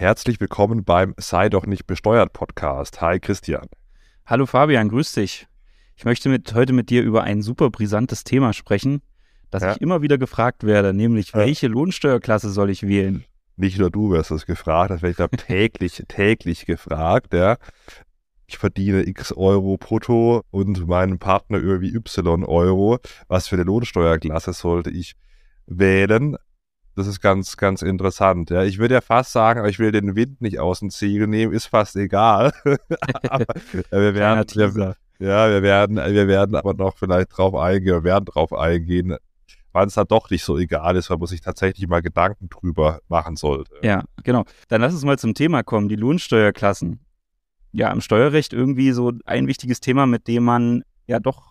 Herzlich willkommen beim Sei doch nicht besteuert Podcast. Hi Christian. Hallo Fabian, grüß dich. Ich möchte mit, heute mit dir über ein super brisantes Thema sprechen, das ja. ich immer wieder gefragt werde, nämlich ja. welche Lohnsteuerklasse soll ich wählen? Nicht nur du wirst das gefragt, das werde ich da täglich, täglich gefragt, ja. Ich verdiene x Euro brutto und meinen Partner irgendwie y Euro. Was für eine Lohnsteuerklasse sollte ich wählen? Das ist ganz, ganz interessant. Ja, ich würde ja fast sagen, aber ich will den Wind nicht aus dem Segel nehmen, ist fast egal. aber, wir werden, wir, ja, wir werden, wir werden aber noch vielleicht drauf eingehen, wir werden drauf eingehen, wann es dann doch nicht so egal ist, weil man sich tatsächlich mal Gedanken drüber machen sollte. Ja, genau. Dann lass uns mal zum Thema kommen, die Lohnsteuerklassen. Ja, im Steuerrecht irgendwie so ein wichtiges Thema, mit dem man ja doch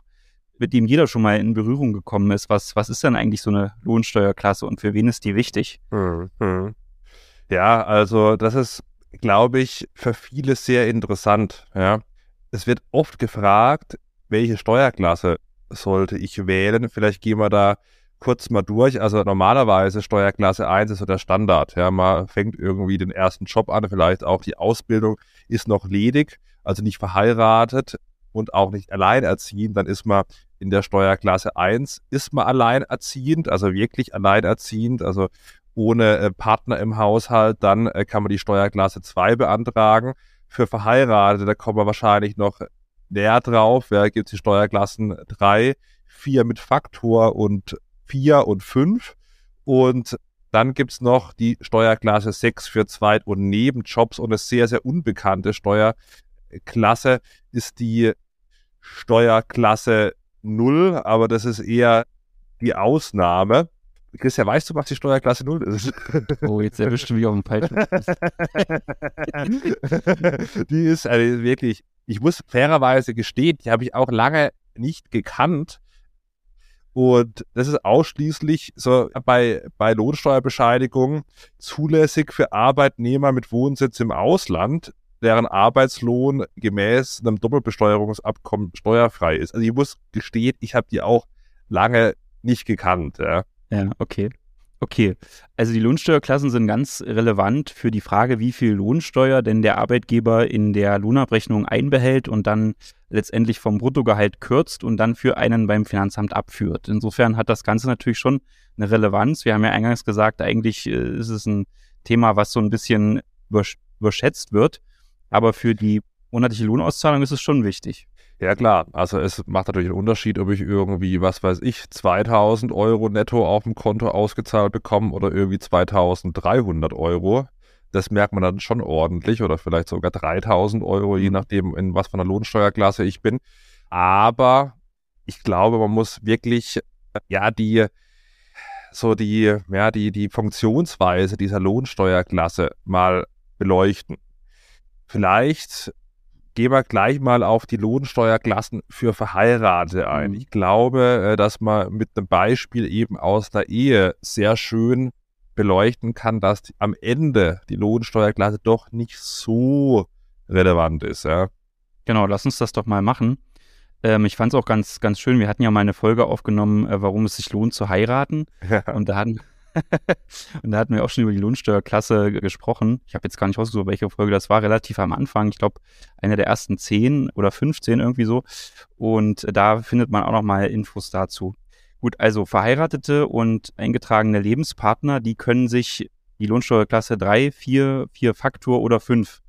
mit dem jeder schon mal in Berührung gekommen ist. Was, was ist denn eigentlich so eine Lohnsteuerklasse und für wen ist die wichtig? Hm, hm. Ja, also das ist, glaube ich, für viele sehr interessant. Ja. Es wird oft gefragt, welche Steuerklasse sollte ich wählen? Vielleicht gehen wir da kurz mal durch. Also normalerweise Steuerklasse 1 ist so der Standard. Ja, man fängt irgendwie den ersten Job an, vielleicht auch die Ausbildung ist noch ledig, also nicht verheiratet und auch nicht alleinerziehend. Dann ist man in der Steuerklasse 1 ist man alleinerziehend, also wirklich alleinerziehend, also ohne äh, Partner im Haushalt, dann äh, kann man die Steuerklasse 2 beantragen. Für Verheiratete, da kommen wir wahrscheinlich noch näher drauf, ja, gibt es die Steuerklassen 3, 4 mit Faktor und 4 und 5 und dann gibt es noch die Steuerklasse 6 für Zweit- und Nebenjobs und eine sehr, sehr unbekannte Steuerklasse ist die Steuerklasse null, aber das ist eher die Ausnahme. Christian, weißt du, was die Steuerklasse null ist? Oh, jetzt erwischt du mich auf den falschen Die ist also wirklich, ich muss fairerweise gestehen, die habe ich auch lange nicht gekannt. Und das ist ausschließlich so bei, bei Lohnsteuerbescheinigung zulässig für Arbeitnehmer mit Wohnsitz im Ausland deren Arbeitslohn gemäß einem Doppelbesteuerungsabkommen steuerfrei ist. Also ich muss gestehen, ich habe die auch lange nicht gekannt. Ja, ja okay. Okay, also die Lohnsteuerklassen sind ganz relevant für die Frage, wie viel Lohnsteuer denn der Arbeitgeber in der Lohnabrechnung einbehält und dann letztendlich vom Bruttogehalt kürzt und dann für einen beim Finanzamt abführt. Insofern hat das Ganze natürlich schon eine Relevanz. Wir haben ja eingangs gesagt, eigentlich äh, ist es ein Thema, was so ein bisschen überschätzt wird. Aber für die monatliche Lohnauszahlung ist es schon wichtig. Ja klar, also es macht natürlich einen Unterschied, ob ich irgendwie, was weiß ich, 2000 Euro netto auf dem Konto ausgezahlt bekomme oder irgendwie 2300 Euro. Das merkt man dann schon ordentlich oder vielleicht sogar 3000 Euro, je mhm. nachdem, in was von der Lohnsteuerklasse ich bin. Aber ich glaube, man muss wirklich, ja, die, so die, ja, die, die Funktionsweise dieser Lohnsteuerklasse mal beleuchten. Vielleicht gehen wir gleich mal auf die Lohnsteuerklassen für Verheiratete ein. Mhm. Ich glaube, äh, dass man mit einem Beispiel eben aus der Ehe sehr schön beleuchten kann, dass am Ende die Lohnsteuerklasse doch nicht so relevant ist. Ja. Genau, lass uns das doch mal machen. Ähm, ich fand es auch ganz, ganz schön. Wir hatten ja mal eine Folge aufgenommen, äh, warum es sich lohnt zu heiraten. Ja. Und da hatten, und da hatten wir auch schon über die Lohnsteuerklasse gesprochen. Ich habe jetzt gar nicht rausgesucht, welche Folge das war, relativ am Anfang. Ich glaube, eine der ersten zehn oder 15 irgendwie so. Und da findet man auch nochmal Infos dazu. Gut, also verheiratete und eingetragene Lebenspartner, die können sich die Lohnsteuerklasse 3, 4, 4 Faktor oder 5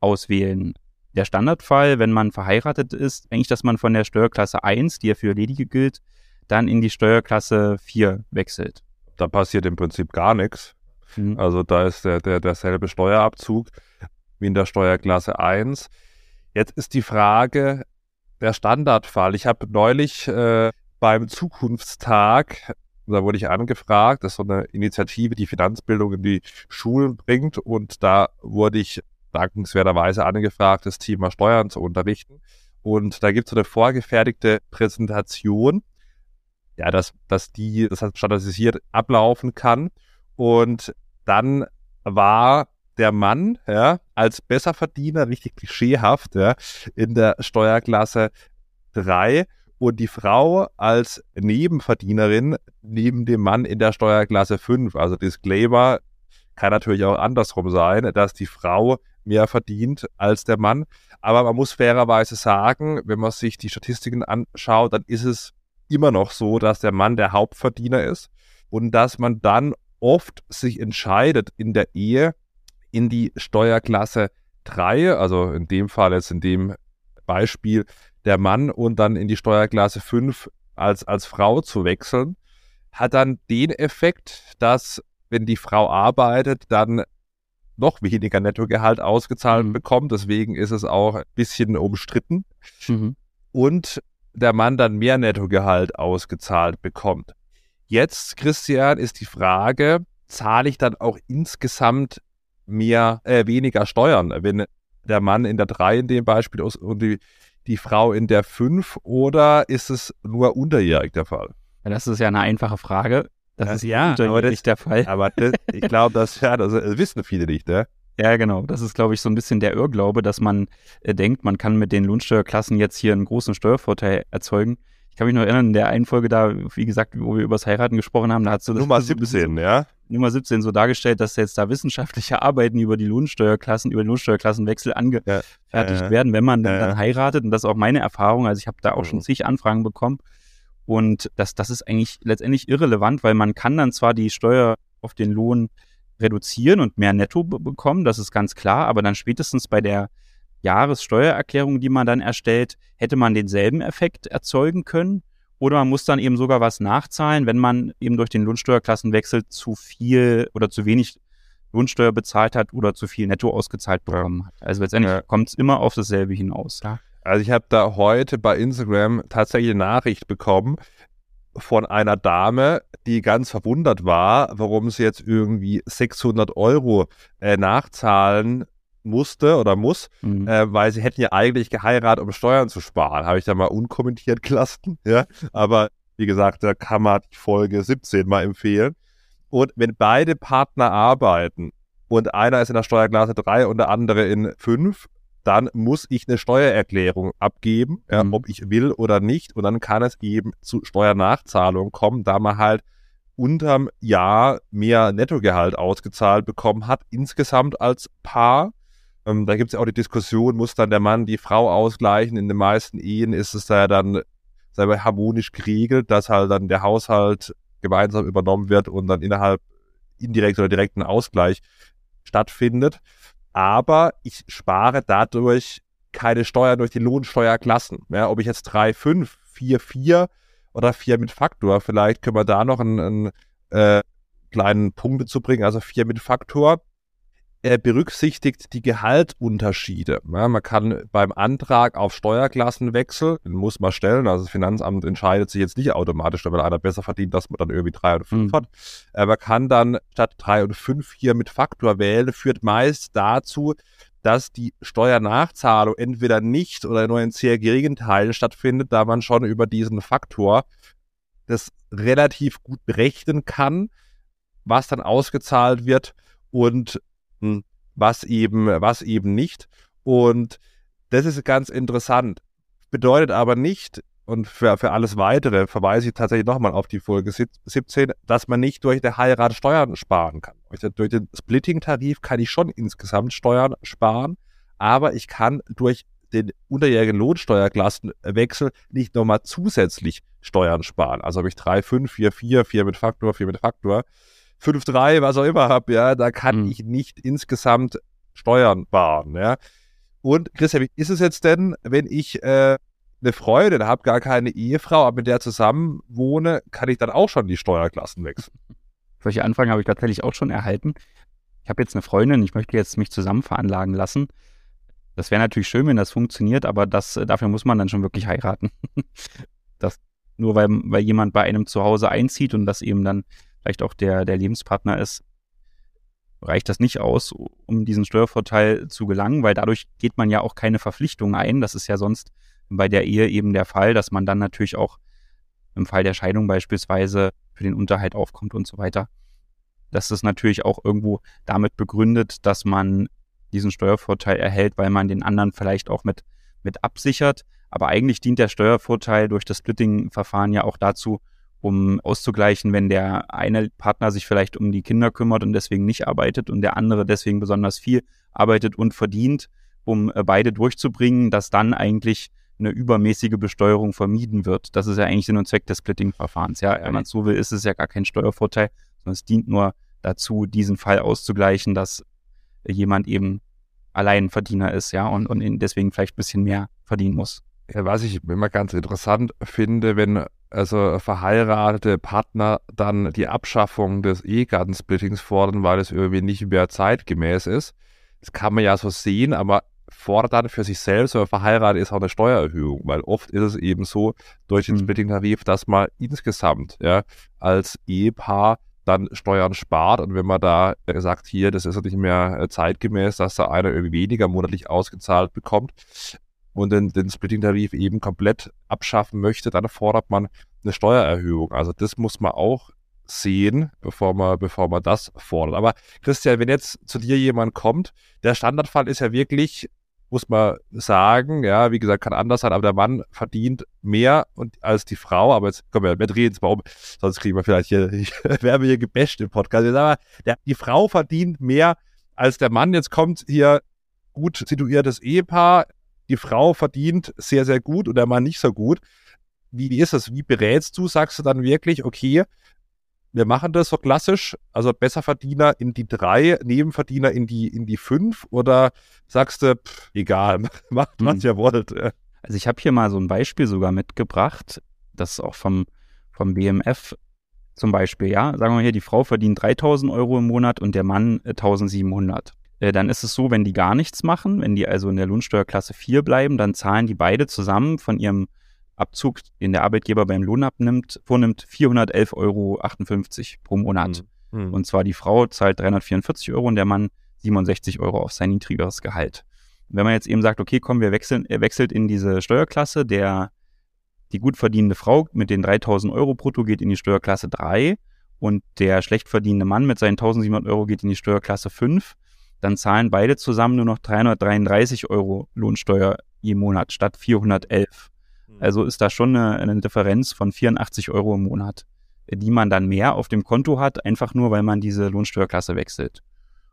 auswählen. Der Standardfall, wenn man verheiratet ist, eigentlich, dass man von der Steuerklasse 1, die ja für Ledige gilt, dann in die Steuerklasse 4 wechselt da passiert im Prinzip gar nichts. Mhm. Also da ist der, der, derselbe Steuerabzug wie in der Steuerklasse 1. Jetzt ist die Frage, der Standardfall. Ich habe neulich äh, beim Zukunftstag, da wurde ich angefragt, das ist so eine Initiative, die Finanzbildung in die Schulen bringt und da wurde ich dankenswerterweise angefragt, das Thema Steuern zu unterrichten. Und da gibt es so eine vorgefertigte Präsentation ja, dass, dass die, das heißt standardisiert ablaufen kann. Und dann war der Mann, ja, als Besserverdiener, richtig klischeehaft, ja, in der Steuerklasse 3 und die Frau als Nebenverdienerin neben dem Mann in der Steuerklasse 5. Also Disclaimer, Kann natürlich auch andersrum sein, dass die Frau mehr verdient als der Mann. Aber man muss fairerweise sagen, wenn man sich die Statistiken anschaut, dann ist es immer noch so, dass der Mann der Hauptverdiener ist und dass man dann oft sich entscheidet in der Ehe in die Steuerklasse 3, also in dem Fall jetzt in dem Beispiel der Mann und dann in die Steuerklasse 5 als, als Frau zu wechseln, hat dann den Effekt, dass wenn die Frau arbeitet, dann noch weniger Nettogehalt ausgezahlt mhm. bekommt. Deswegen ist es auch ein bisschen umstritten. Mhm. Und der Mann dann mehr Nettogehalt ausgezahlt bekommt. Jetzt, Christian, ist die Frage, zahle ich dann auch insgesamt mehr, äh, weniger Steuern, wenn der Mann in der 3 in dem Beispiel ist und die, die Frau in der 5 oder ist es nur unterjährig der Fall? Ja, das ist ja eine einfache Frage. Das ja, ist ja aber das, der Fall. Aber das, ich glaube, das, ja, das, das wissen viele nicht, ne? Ja, genau. Das ist, glaube ich, so ein bisschen der Irrglaube, dass man äh, denkt, man kann mit den Lohnsteuerklassen jetzt hier einen großen Steuervorteil erzeugen. Ich kann mich noch erinnern, in der einen Folge da, wie gesagt, wo wir über das Heiraten gesprochen haben, da hast du das Nummer 17, ja? Nummer 17 so dargestellt, dass jetzt da wissenschaftliche Arbeiten über die Lohnsteuerklassen, über den Lohnsteuerklassenwechsel angefertigt ja, äh, werden, wenn man äh, dann heiratet. Und das ist auch meine Erfahrung. Also ich habe da auch mhm. schon zig Anfragen bekommen. Und das, das ist eigentlich letztendlich irrelevant, weil man kann dann zwar die Steuer auf den Lohn reduzieren und mehr Netto bekommen, das ist ganz klar, aber dann spätestens bei der Jahressteuererklärung, die man dann erstellt, hätte man denselben Effekt erzeugen können. Oder man muss dann eben sogar was nachzahlen, wenn man eben durch den Lohnsteuerklassenwechsel zu viel oder zu wenig Lohnsteuer bezahlt hat oder zu viel Netto ausgezahlt bekommen hat. Also letztendlich ja. kommt es immer auf dasselbe hinaus. Ja. Also ich habe da heute bei Instagram tatsächlich eine Nachricht bekommen von einer Dame, die ganz verwundert war, warum sie jetzt irgendwie 600 Euro äh, nachzahlen musste oder muss, mhm. äh, weil sie hätten ja eigentlich geheiratet, um Steuern zu sparen. Habe ich da mal unkommentiert gelassen. Ja, aber wie gesagt, da kann man die Folge 17 mal empfehlen. Und wenn beide Partner arbeiten und einer ist in der Steuerklasse 3 und der andere in 5, dann muss ich eine Steuererklärung abgeben, ja, mhm. ob ich will oder nicht. Und dann kann es eben zu Steuernachzahlungen kommen, da man halt unterm Jahr mehr Nettogehalt ausgezahlt bekommen hat, insgesamt als Paar. Ähm, da gibt es ja auch die Diskussion, muss dann der Mann die Frau ausgleichen? In den meisten Ehen ist es da ja dann selber harmonisch geregelt, dass halt dann der Haushalt gemeinsam übernommen wird und dann innerhalb indirekt oder direkten Ausgleich stattfindet aber ich spare dadurch keine Steuern durch die Lohnsteuerklassen. Ja, ob ich jetzt 3, 5, 4, 4 oder 4 mit Faktor, vielleicht können wir da noch einen, einen äh, kleinen Punkt dazu bringen, also 4 mit Faktor er berücksichtigt die Gehaltsunterschiede. Ja, man kann beim Antrag auf Steuerklassenwechsel, den muss man stellen, also das Finanzamt entscheidet sich jetzt nicht automatisch, wenn einer besser verdient, dass man dann irgendwie 3 und 5 mhm. hat. Äh, man kann dann statt 3 und 5 hier mit Faktor wählen, führt meist dazu, dass die Steuernachzahlung entweder nicht oder nur in sehr geringen Teilen stattfindet, da man schon über diesen Faktor das relativ gut berechnen kann, was dann ausgezahlt wird und was eben, was eben nicht. Und das ist ganz interessant. Bedeutet aber nicht, und für, für alles weitere verweise ich tatsächlich nochmal auf die Folge 17, dass man nicht durch der Heirat Steuern sparen kann. Durch den Splitting-Tarif kann ich schon insgesamt Steuern sparen, aber ich kann durch den unterjährigen Lohnsteuerklassenwechsel nicht nochmal zusätzlich Steuern sparen. Also habe ich 3, 5, 4, 4, 4 mit Faktor, 4 mit Faktor, 5,3, was auch immer habe, ja, da kann mhm. ich nicht insgesamt Steuern sparen, ja. Und Christian, wie ist es jetzt denn, wenn ich äh, eine Freundin habe, gar keine Ehefrau, aber mit der zusammen wohne, kann ich dann auch schon die Steuerklassen wechseln? Solche Anfragen habe ich tatsächlich auch schon erhalten. Ich habe jetzt eine Freundin, ich möchte jetzt mich zusammen veranlagen lassen. Das wäre natürlich schön, wenn das funktioniert, aber das, äh, dafür muss man dann schon wirklich heiraten. das, nur weil, weil jemand bei einem zu Hause einzieht und das eben dann vielleicht auch der, der Lebenspartner ist, reicht das nicht aus, um diesen Steuervorteil zu gelangen, weil dadurch geht man ja auch keine Verpflichtungen ein. Das ist ja sonst bei der Ehe eben der Fall, dass man dann natürlich auch im Fall der Scheidung beispielsweise für den Unterhalt aufkommt und so weiter. Das ist natürlich auch irgendwo damit begründet, dass man diesen Steuervorteil erhält, weil man den anderen vielleicht auch mit, mit absichert. Aber eigentlich dient der Steuervorteil durch das Splitting-Verfahren ja auch dazu, um auszugleichen, wenn der eine Partner sich vielleicht um die Kinder kümmert und deswegen nicht arbeitet und der andere deswegen besonders viel arbeitet und verdient, um äh, beide durchzubringen, dass dann eigentlich eine übermäßige Besteuerung vermieden wird. Das ist ja eigentlich Sinn und Zweck des Splitting-Verfahrens. Ja, wenn man so will, ist es ja gar kein Steuervorteil, sondern es dient nur dazu, diesen Fall auszugleichen, dass jemand eben Alleinverdiener ist, ja, und, und deswegen vielleicht ein bisschen mehr verdienen muss. Was ich immer ganz interessant finde, wenn also verheiratete Partner dann die Abschaffung des Ehegattensplittings fordern, weil es irgendwie nicht mehr zeitgemäß ist. Das kann man ja so sehen, aber fordert dann für sich selbst, wenn man verheiratet ist, auch eine Steuererhöhung, weil oft ist es eben so durch den mhm. Splitting-Tarif, dass man insgesamt ja, als Ehepaar dann Steuern spart und wenn man da sagt, hier, das ist nicht mehr äh, zeitgemäß, dass da einer irgendwie weniger monatlich ausgezahlt bekommt und den, den Splitting-Tarif eben komplett abschaffen möchte, dann fordert man eine Steuererhöhung. Also das muss man auch sehen, bevor man, bevor man das fordert. Aber Christian, wenn jetzt zu dir jemand kommt, der Standardfall ist ja wirklich, muss man sagen, ja, wie gesagt, kann anders sein, aber der Mann verdient mehr und, als die Frau, aber jetzt kommen wir, wir drehen es mal um, sonst kriegen wir vielleicht hier, werden hier gebasht im Podcast. Aber der, die Frau verdient mehr als der Mann. Jetzt kommt hier gut situiertes Ehepaar, die Frau verdient sehr, sehr gut und der Mann nicht so gut. Wie, wie ist das? Wie berätst du? Sagst du dann wirklich, okay, wir machen das so klassisch, also Besserverdiener in die drei, Nebenverdiener in die, in die fünf oder sagst du, pff, egal, macht was mhm. ihr wollt. Also ich habe hier mal so ein Beispiel sogar mitgebracht, das ist auch vom, vom BMF zum Beispiel, ja, sagen wir mal hier, die Frau verdient 3000 Euro im Monat und der Mann 1700. Äh, dann ist es so, wenn die gar nichts machen, wenn die also in der Lohnsteuerklasse 4 bleiben, dann zahlen die beide zusammen von ihrem Abzug, den der Arbeitgeber beim Lohn abnimmt, vornimmt 411,58 Euro pro Monat. Mhm. Und zwar die Frau zahlt 344 Euro und der Mann 67 Euro auf sein niedrigeres Gehalt. Wenn man jetzt eben sagt, okay, komm, wir wechseln, er wechselt in diese Steuerklasse, der, die gut verdienende Frau mit den 3000 Euro brutto geht in die Steuerklasse 3 und der schlecht verdienende Mann mit seinen 1700 Euro geht in die Steuerklasse 5, dann zahlen beide zusammen nur noch 333 Euro Lohnsteuer je Monat statt 411. Mhm. Also ist da schon eine, eine Differenz von 84 Euro im Monat, die man dann mehr auf dem Konto hat, einfach nur, weil man diese Lohnsteuerklasse wechselt.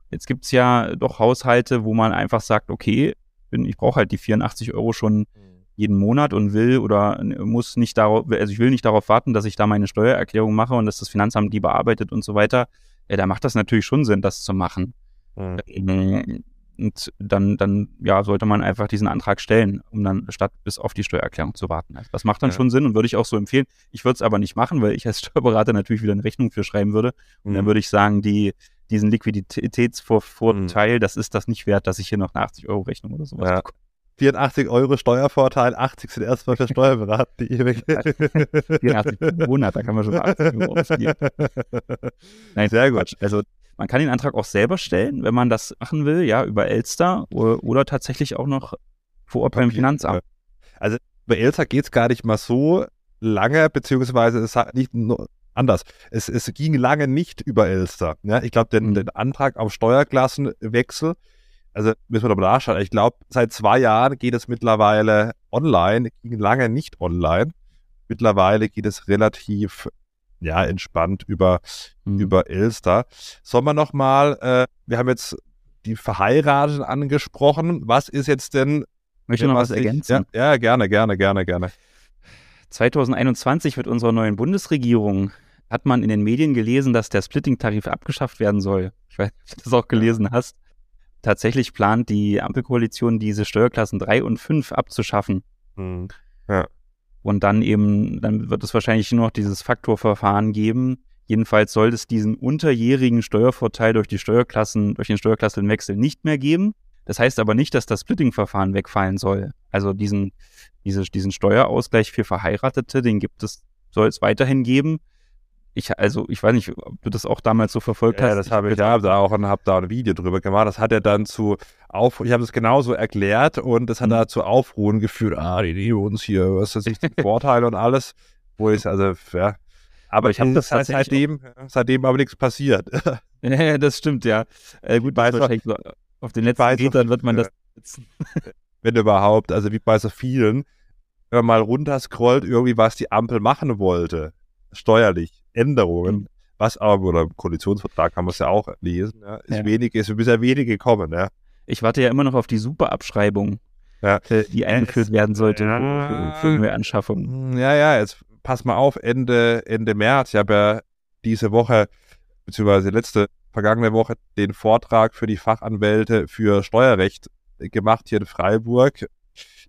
Jetzt gibt es ja doch Haushalte, wo man einfach sagt, okay, ich brauche halt die 84 Euro schon mhm. jeden Monat und will oder muss nicht darauf, also ich will nicht darauf warten, dass ich da meine Steuererklärung mache und dass das Finanzamt die bearbeitet und so weiter. Ja, da macht das natürlich schon Sinn, das zu machen. Mhm. Und dann, dann ja, sollte man einfach diesen Antrag stellen, um dann statt bis auf die Steuererklärung zu warten. Also das macht dann ja. schon Sinn und würde ich auch so empfehlen. Ich würde es aber nicht machen, weil ich als Steuerberater natürlich wieder eine Rechnung für schreiben würde. Und mhm. dann würde ich sagen, die, diesen Liquiditätsvorteil, mhm. das ist das nicht wert, dass ich hier noch eine 80-Euro-Rechnung oder sowas ja. bekomme. 84 Euro Steuervorteil, 80 sind erstmal für Steuerberater. 84 pro Monat, da kann man schon 80 Euro ausgeben. Nein, sehr gut. Also man kann den Antrag auch selber stellen, wenn man das machen will, ja, über Elster oder, oder tatsächlich auch noch vor Ort beim Finanzamt. Also bei Elster geht es gar nicht mal so lange, beziehungsweise es hat nicht nur anders. Es, es ging lange nicht über Elster. Ja, ich glaube, den, mhm. den Antrag auf Steuerklassenwechsel, also müssen wir doch mal nachschauen. Ich glaube, seit zwei Jahren geht es mittlerweile online, ging lange nicht online. Mittlerweile geht es relativ ja, entspannt über, mhm. über Elster. Sollen wir nochmal, äh, wir haben jetzt die Verheirateten angesprochen. Was ist jetzt denn. Möchte noch was ergänzen? ja, ja, gerne, gerne, gerne, gerne. 2021 wird unserer neuen Bundesregierung, hat man in den Medien gelesen, dass der Splitting-Tarif abgeschafft werden soll. Ich weiß nicht, ob du das auch gelesen hast. Tatsächlich plant die Ampelkoalition, diese Steuerklassen 3 und 5 abzuschaffen. Mhm. Ja. Und dann eben, dann wird es wahrscheinlich nur noch dieses Faktorverfahren geben. Jedenfalls soll es diesen unterjährigen Steuervorteil durch die Steuerklassen, durch den Steuerklassenwechsel nicht mehr geben. Das heißt aber nicht, dass das Splitting-Verfahren wegfallen soll. Also diesen, diese, diesen Steuerausgleich für Verheiratete, den gibt es, soll es weiterhin geben ich, also ich weiß nicht, ob du das auch damals so verfolgt ja, hast. Ja, das habe ich da, da auch und habe da ein Video drüber gemacht. Das hat er dann zu auf, ich habe es genauso erklärt und das hat mhm. da zu Aufruhen geführt. Ah, die nehmen uns hier, was das, die Vorteile und alles. Wo ich, also, ja. Aber ich habe das halt seitdem, seitdem aber nichts passiert. ja, das stimmt, ja. Äh, gut, weiß wahrscheinlich so, auf den letzten Metern wird man das. Wenn überhaupt, also wie bei so vielen, wenn man mal runterscrollt, irgendwie was die Ampel machen wollte steuerlich Änderungen, mhm. was aber, oder im Koalitionsvertrag kann man es ja auch lesen, ja, ist ja. wenig, ist bisher wenig gekommen, ja. Ich warte ja immer noch auf die Superabschreibung, ja. Äh, die eingeführt es, werden sollte ja, für, für Neuanschaffungen. Ja, ja, jetzt pass mal auf, Ende, Ende März, ich habe ja diese Woche, beziehungsweise letzte, vergangene Woche, den Vortrag für die Fachanwälte für Steuerrecht gemacht hier in Freiburg.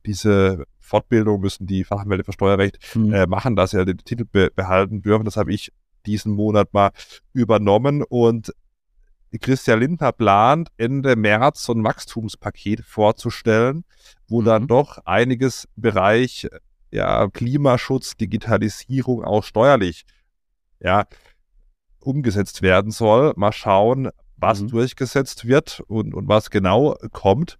Diese Fortbildung müssen die Fachanwälte für Steuerrecht mhm. äh, machen, dass sie den Titel be behalten dürfen. Das habe ich diesen Monat mal übernommen und Christian Lindner plant, Ende März so ein Wachstumspaket vorzustellen, wo mhm. dann doch einiges Bereich ja, Klimaschutz, Digitalisierung auch steuerlich ja, umgesetzt werden soll. Mal schauen, was mhm. durchgesetzt wird und, und was genau kommt.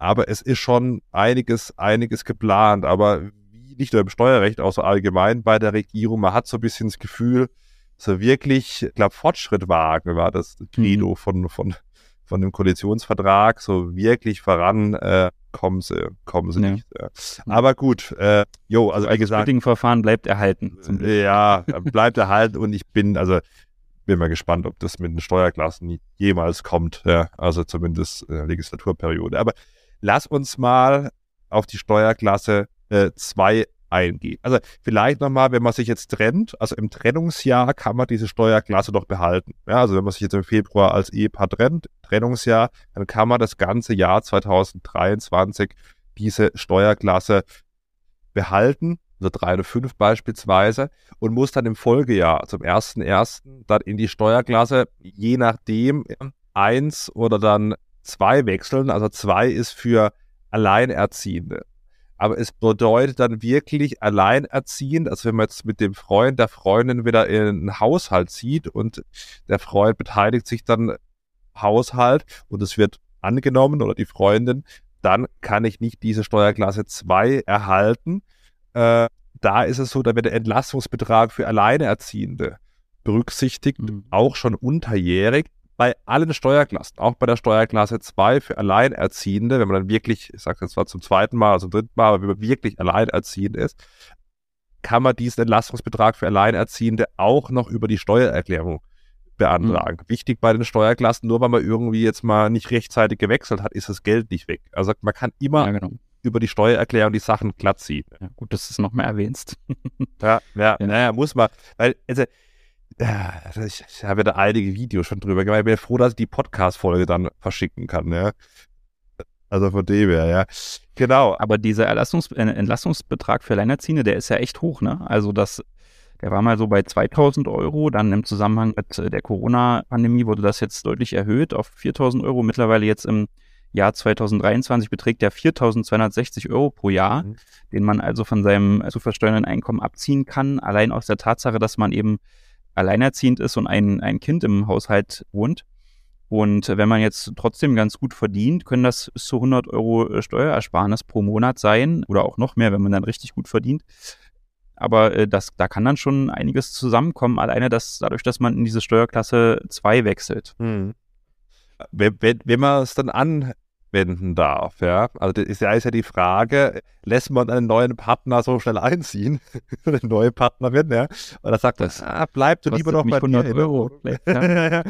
Aber es ist schon einiges, einiges geplant. Aber wie nicht nur im Steuerrecht, auch so allgemein bei der Regierung, man hat so ein bisschen das Gefühl, so wirklich, ich glaube, Fortschritt wagen war das Credo mhm. von, von, von dem Koalitionsvertrag. So wirklich voran äh, kommen sie, kommen sie ja. nicht. Ja. Aber gut, äh, jo, also, also wie gesagt. Das Verfahren bleibt erhalten. Ja, bleibt erhalten und ich bin, also bin mal gespannt, ob das mit den Steuerklassen jemals kommt. Ja, also zumindest in der Legislaturperiode. Aber lass uns mal auf die Steuerklasse 2 äh, eingehen. Also vielleicht nochmal, wenn man sich jetzt trennt, also im Trennungsjahr kann man diese Steuerklasse doch behalten. Ja, also wenn man sich jetzt im Februar als Ehepaar trennt, Trennungsjahr, dann kann man das ganze Jahr 2023 diese Steuerklasse behalten also 3 oder 5 beispielsweise, und muss dann im Folgejahr zum 1.1. dann in die Steuerklasse, je nachdem, eins oder dann zwei wechseln. Also zwei ist für Alleinerziehende. Aber es bedeutet dann wirklich alleinerziehend, also wenn man jetzt mit dem Freund, der Freundin wieder in einen Haushalt zieht und der Freund beteiligt sich dann Haushalt und es wird angenommen oder die Freundin, dann kann ich nicht diese Steuerklasse 2 erhalten, äh, da ist es so, da wird der Entlastungsbetrag für Alleinerziehende berücksichtigt, mhm. auch schon unterjährig bei allen Steuerklassen, auch bei der Steuerklasse 2 für Alleinerziehende, wenn man dann wirklich, ich sage jetzt zwar zum zweiten Mal, also zum dritten Mal, aber wenn man wirklich alleinerziehend ist, kann man diesen Entlastungsbetrag für Alleinerziehende auch noch über die Steuererklärung beantragen. Mhm. Wichtig bei den Steuerklassen, nur weil man irgendwie jetzt mal nicht rechtzeitig gewechselt hat, ist das Geld nicht weg. Also man kann immer ja, genau über die Steuererklärung die Sachen glatt ziehen. Ja, gut, dass du es nochmal erwähnst. ja, ja, ja, naja, muss man. Weil, also, ja, ich, ich habe ja da einige Videos schon drüber gemacht. Ich bin froh, dass ich die Podcast-Folge dann verschicken kann, ja. Also von dem her, ja. Genau. Aber dieser Erlastungs äh, Entlastungsbetrag für Alleinerziehende, der ist ja echt hoch, ne? Also das, der war mal so bei 2000 Euro. Dann im Zusammenhang mit der Corona-Pandemie wurde das jetzt deutlich erhöht auf 4000 Euro. Mittlerweile jetzt im Jahr 2023 beträgt der 4.260 Euro pro Jahr, mhm. den man also von seinem zu versteuernden Einkommen abziehen kann, allein aus der Tatsache, dass man eben alleinerziehend ist und ein, ein Kind im Haushalt wohnt. Und wenn man jetzt trotzdem ganz gut verdient, können das bis zu 100 Euro äh, Steuerersparnis pro Monat sein oder auch noch mehr, wenn man dann richtig gut verdient. Aber äh, das, da kann dann schon einiges zusammenkommen, alleine das, dadurch, dass man in diese Steuerklasse 2 wechselt. Hm. Wenn, wenn, wenn man es dann an, wenden darf. Ja? Also das ist ja, ist ja die Frage, lässt man einen neuen Partner so schnell einziehen, eine neue Partnerin, ja? Oder sagt das, ah, bleib du lieber noch bei 100 dir. Euro. Ja.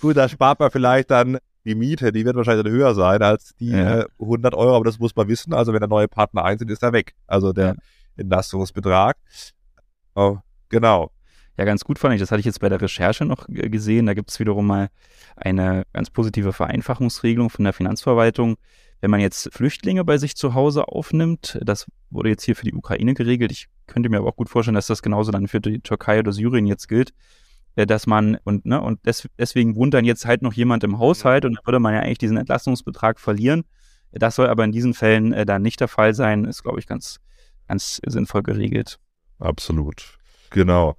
Gut, da spart man vielleicht dann die Miete, die wird wahrscheinlich dann höher sein als die ja. äh, 100 Euro, aber das muss man wissen. Also wenn der neue Partner einzieht, ist er weg. Also der ja. Entlastungsbetrag. Oh, genau ja ganz gut fand ich. Das hatte ich jetzt bei der Recherche noch gesehen. Da gibt es wiederum mal eine ganz positive Vereinfachungsregelung von der Finanzverwaltung. Wenn man jetzt Flüchtlinge bei sich zu Hause aufnimmt, das wurde jetzt hier für die Ukraine geregelt. Ich könnte mir aber auch gut vorstellen, dass das genauso dann für die Türkei oder Syrien jetzt gilt, äh, dass man und ne und des, deswegen wohnt dann jetzt halt noch jemand im Haushalt und dann würde man ja eigentlich diesen Entlastungsbetrag verlieren. Das soll aber in diesen Fällen äh, dann nicht der Fall sein. Ist glaube ich ganz ganz sinnvoll geregelt. Absolut, genau.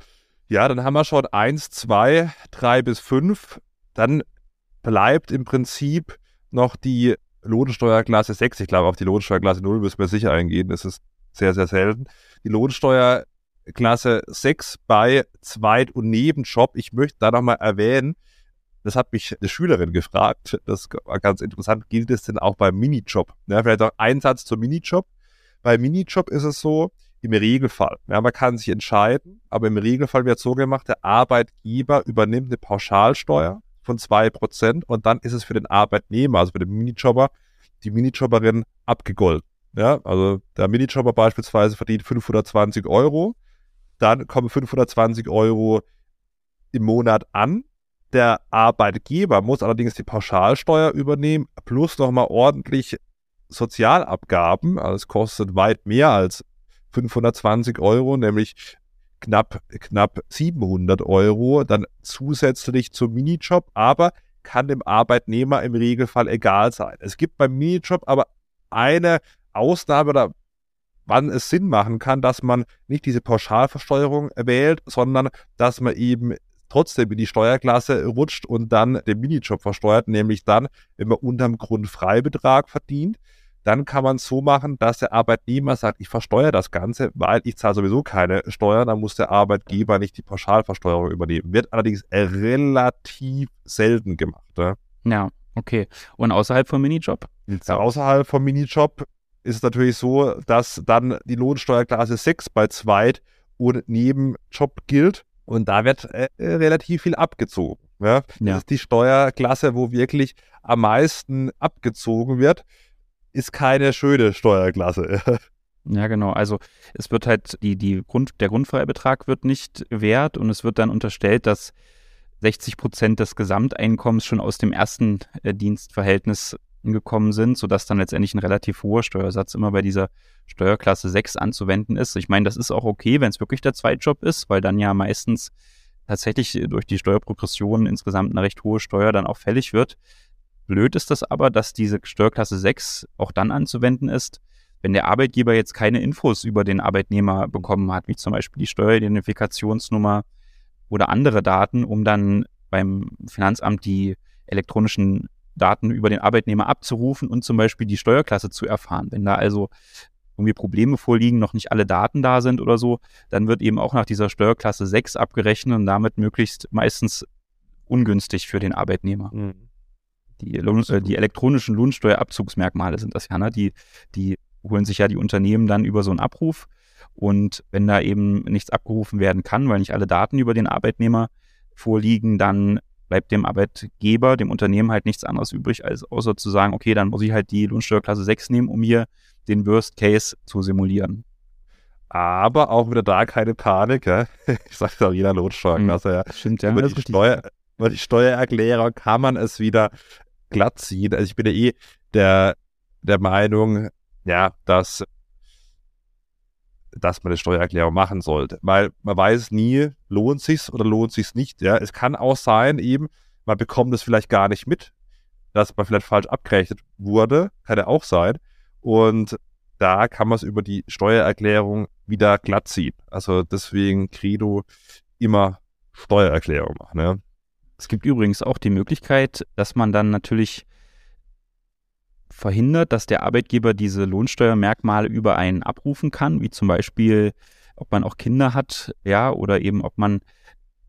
Ja, dann haben wir schon eins, zwei, drei bis fünf. Dann bleibt im Prinzip noch die Lohnsteuerklasse 6. Ich glaube, auf die Lohnsteuerklasse 0 müssen wir sicher eingehen. Das ist sehr, sehr selten. Die Lohnsteuerklasse 6 bei Zweit- und Nebenjob. Ich möchte da nochmal erwähnen, das hat mich eine Schülerin gefragt. Das war ganz interessant. Gilt es denn auch beim Minijob? Ja, vielleicht auch ein Satz zum Minijob. Bei Minijob ist es so, im Regelfall. Ja, man kann sich entscheiden, aber im Regelfall wird so gemacht, der Arbeitgeber übernimmt eine Pauschalsteuer von 2% und dann ist es für den Arbeitnehmer, also für den Minijobber, die Minijobberin abgegolten. Ja, also der Minijobber beispielsweise verdient 520 Euro, dann kommen 520 Euro im Monat an. Der Arbeitgeber muss allerdings die Pauschalsteuer übernehmen, plus nochmal ordentlich Sozialabgaben. Also es kostet weit mehr als 520 Euro, nämlich knapp, knapp 700 Euro, dann zusätzlich zum Minijob, aber kann dem Arbeitnehmer im Regelfall egal sein. Es gibt beim Minijob aber eine Ausnahme oder wann es Sinn machen kann, dass man nicht diese Pauschalversteuerung wählt, sondern dass man eben trotzdem in die Steuerklasse rutscht und dann den Minijob versteuert, nämlich dann, wenn man unterm Grundfreibetrag verdient dann kann man es so machen, dass der Arbeitnehmer sagt, ich versteuere das Ganze, weil ich zahle sowieso keine Steuern, dann muss der Arbeitgeber nicht die Pauschalversteuerung übernehmen. Wird allerdings relativ selten gemacht. Ja, ja okay. Und außerhalb vom Minijob? Ja, außerhalb vom Minijob ist es natürlich so, dass dann die Lohnsteuerklasse 6 bei Zweit- und Nebenjob gilt. Und da wird äh, relativ viel abgezogen. Ja? Das ja. ist die Steuerklasse, wo wirklich am meisten abgezogen wird ist keine schöne Steuerklasse. Ja, genau. Also es wird halt, die, die Grund, der Grundfreibetrag wird nicht wert und es wird dann unterstellt, dass 60 Prozent des Gesamteinkommens schon aus dem ersten äh, Dienstverhältnis gekommen sind, sodass dann letztendlich ein relativ hoher Steuersatz immer bei dieser Steuerklasse 6 anzuwenden ist. Ich meine, das ist auch okay, wenn es wirklich der Zweitjob ist, weil dann ja meistens tatsächlich durch die Steuerprogression insgesamt eine recht hohe Steuer dann auch fällig wird. Blöd ist das aber, dass diese Steuerklasse 6 auch dann anzuwenden ist, wenn der Arbeitgeber jetzt keine Infos über den Arbeitnehmer bekommen hat, wie zum Beispiel die Steueridentifikationsnummer oder andere Daten, um dann beim Finanzamt die elektronischen Daten über den Arbeitnehmer abzurufen und zum Beispiel die Steuerklasse zu erfahren. Wenn da also irgendwie Probleme vorliegen, noch nicht alle Daten da sind oder so, dann wird eben auch nach dieser Steuerklasse 6 abgerechnet und damit möglichst meistens ungünstig für den Arbeitnehmer. Mhm. Die, Lohn, äh, die elektronischen Lohnsteuerabzugsmerkmale sind das ja, ne? Die, die holen sich ja die Unternehmen dann über so einen Abruf. Und wenn da eben nichts abgerufen werden kann, weil nicht alle Daten über den Arbeitnehmer vorliegen, dann bleibt dem Arbeitgeber, dem Unternehmen halt nichts anderes übrig, als außer zu sagen, okay, dann muss ich halt die Lohnsteuerklasse 6 nehmen, um hier den Worst Case zu simulieren. Aber auch wieder da keine Panik, ja? ich sage es auch jeder Lohnsteuerklasse, ja. Stimmt, ja. Über die, Steuer, über die Steuererklärung kann man es wieder glatt ziehen. Also ich bin ja eh der, der Meinung, ja, dass, dass man eine Steuererklärung machen sollte. Weil man weiß nie, lohnt sich's oder lohnt sich's nicht. Ja, es kann auch sein, eben, man bekommt es vielleicht gar nicht mit, dass man vielleicht falsch abgerechnet wurde. Kann ja auch sein. Und da kann man es über die Steuererklärung wieder glatt ziehen. Also deswegen Credo immer Steuererklärung machen. Ja. Es gibt übrigens auch die Möglichkeit, dass man dann natürlich verhindert, dass der Arbeitgeber diese Lohnsteuermerkmale über einen abrufen kann, wie zum Beispiel, ob man auch Kinder hat, ja, oder eben ob man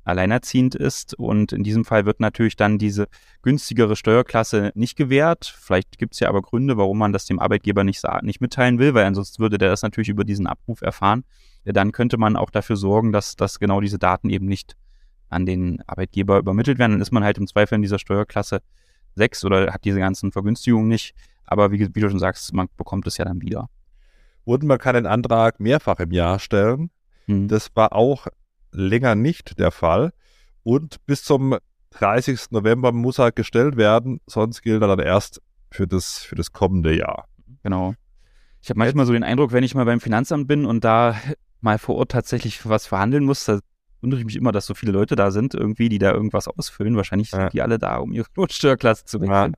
alleinerziehend ist. Und in diesem Fall wird natürlich dann diese günstigere Steuerklasse nicht gewährt. Vielleicht gibt es ja aber Gründe, warum man das dem Arbeitgeber nicht, nicht mitteilen will, weil ansonsten würde der das natürlich über diesen Abruf erfahren. Ja, dann könnte man auch dafür sorgen, dass, dass genau diese Daten eben nicht an den Arbeitgeber übermittelt werden, dann ist man halt im Zweifel in dieser Steuerklasse 6 oder hat diese ganzen Vergünstigungen nicht. Aber wie, wie du schon sagst, man bekommt es ja dann wieder. Und man kann den Antrag mehrfach im Jahr stellen. Hm. Das war auch länger nicht der Fall. Und bis zum 30. November muss er gestellt werden, sonst gilt er dann erst für das, für das kommende Jahr. Genau. Ich habe manchmal so den Eindruck, wenn ich mal beim Finanzamt bin und da mal vor Ort tatsächlich was verhandeln muss, da wundere ich mich immer, dass so viele Leute da sind, irgendwie, die da irgendwas ausfüllen. Wahrscheinlich ja. sind die alle da, um ihre Lohnsteuerklasse zu wechseln.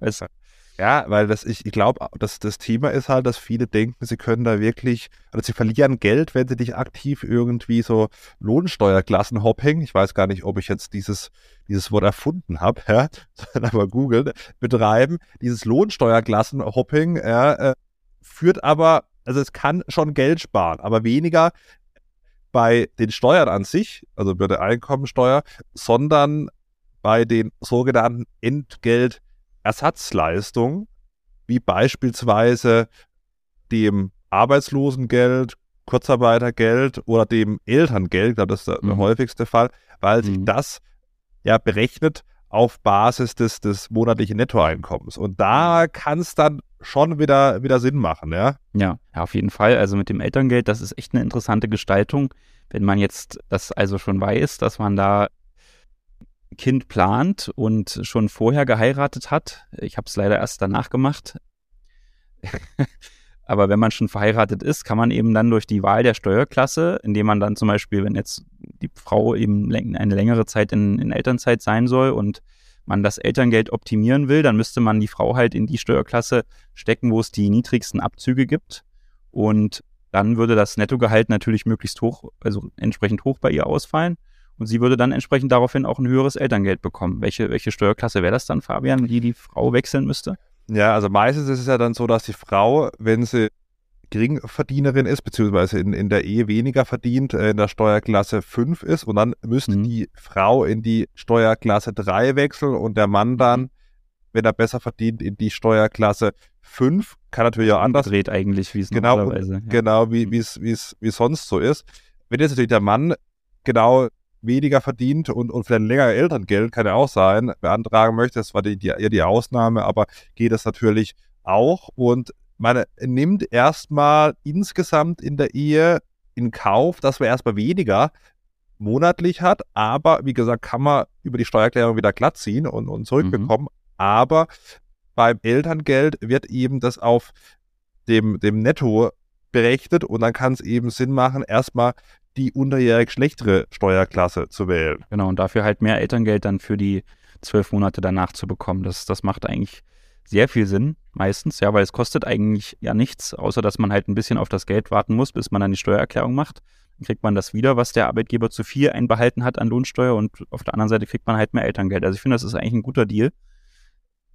Ja. Weißt, ja, weil das, ich, ich glaube, das, das Thema ist halt, dass viele denken, sie können da wirklich, also sie verlieren Geld, wenn sie nicht aktiv irgendwie so Lohnsteuerklassenhopping, ich weiß gar nicht, ob ich jetzt dieses, dieses Wort erfunden habe, ja, aber googeln, betreiben. Dieses Lohnsteuerklassenhopping ja, äh, führt aber, also es kann schon Geld sparen, aber weniger, bei den Steuern an sich, also bei der Einkommensteuer, sondern bei den sogenannten Entgeltersatzleistungen, wie beispielsweise dem Arbeitslosengeld, Kurzarbeitergeld oder dem Elterngeld, das ist der, mhm. häufigste Fall, weil sich mhm. das ja berechnet auf Basis des, des monatlichen Nettoeinkommens. Und da kann es dann schon wieder, wieder Sinn machen, ja? ja? Ja, auf jeden Fall. Also mit dem Elterngeld, das ist echt eine interessante Gestaltung. Wenn man jetzt das also schon weiß, dass man da Kind plant und schon vorher geheiratet hat. Ich habe es leider erst danach gemacht. Aber wenn man schon verheiratet ist, kann man eben dann durch die Wahl der Steuerklasse, indem man dann zum Beispiel, wenn jetzt die Frau eben eine längere Zeit in, in Elternzeit sein soll und man das Elterngeld optimieren will, dann müsste man die Frau halt in die Steuerklasse stecken, wo es die niedrigsten Abzüge gibt. Und dann würde das Nettogehalt natürlich möglichst hoch, also entsprechend hoch bei ihr ausfallen. Und sie würde dann entsprechend daraufhin auch ein höheres Elterngeld bekommen. Welche, welche Steuerklasse wäre das dann, Fabian, die die Frau wechseln müsste? Ja, also meistens ist es ja dann so, dass die Frau, wenn sie Geringverdienerin ist, beziehungsweise in, in der Ehe weniger verdient, äh, in der Steuerklasse 5 ist und dann müsste mhm. die Frau in die Steuerklasse 3 wechseln und der Mann dann, wenn er besser verdient, in die Steuerklasse 5. Kann natürlich auch anders. Dreht eigentlich, wie es genau, normalerweise. Ja. Genau, wie mhm. es wie es wie sonst so ist. Wenn jetzt natürlich der Mann genau weniger verdient und, und vielleicht länger Elterngeld, kann ja auch sein, beantragen möchte. Das war die, die, eher die Ausnahme, aber geht das natürlich auch. Und man nimmt erstmal insgesamt in der Ehe in Kauf, dass man erstmal weniger monatlich hat, aber wie gesagt, kann man über die Steuererklärung wieder glatt ziehen und, und zurückbekommen. Mhm. Aber beim Elterngeld wird eben das auf dem, dem Netto berechnet und dann kann es eben Sinn machen, erstmal die unterjährig schlechtere Steuerklasse zu wählen. Genau, und dafür halt mehr Elterngeld dann für die zwölf Monate danach zu bekommen. Das, das macht eigentlich sehr viel Sinn, meistens, ja, weil es kostet eigentlich ja nichts, außer dass man halt ein bisschen auf das Geld warten muss, bis man dann die Steuererklärung macht. Dann kriegt man das wieder, was der Arbeitgeber zu viel einbehalten hat an Lohnsteuer und auf der anderen Seite kriegt man halt mehr Elterngeld. Also ich finde, das ist eigentlich ein guter Deal.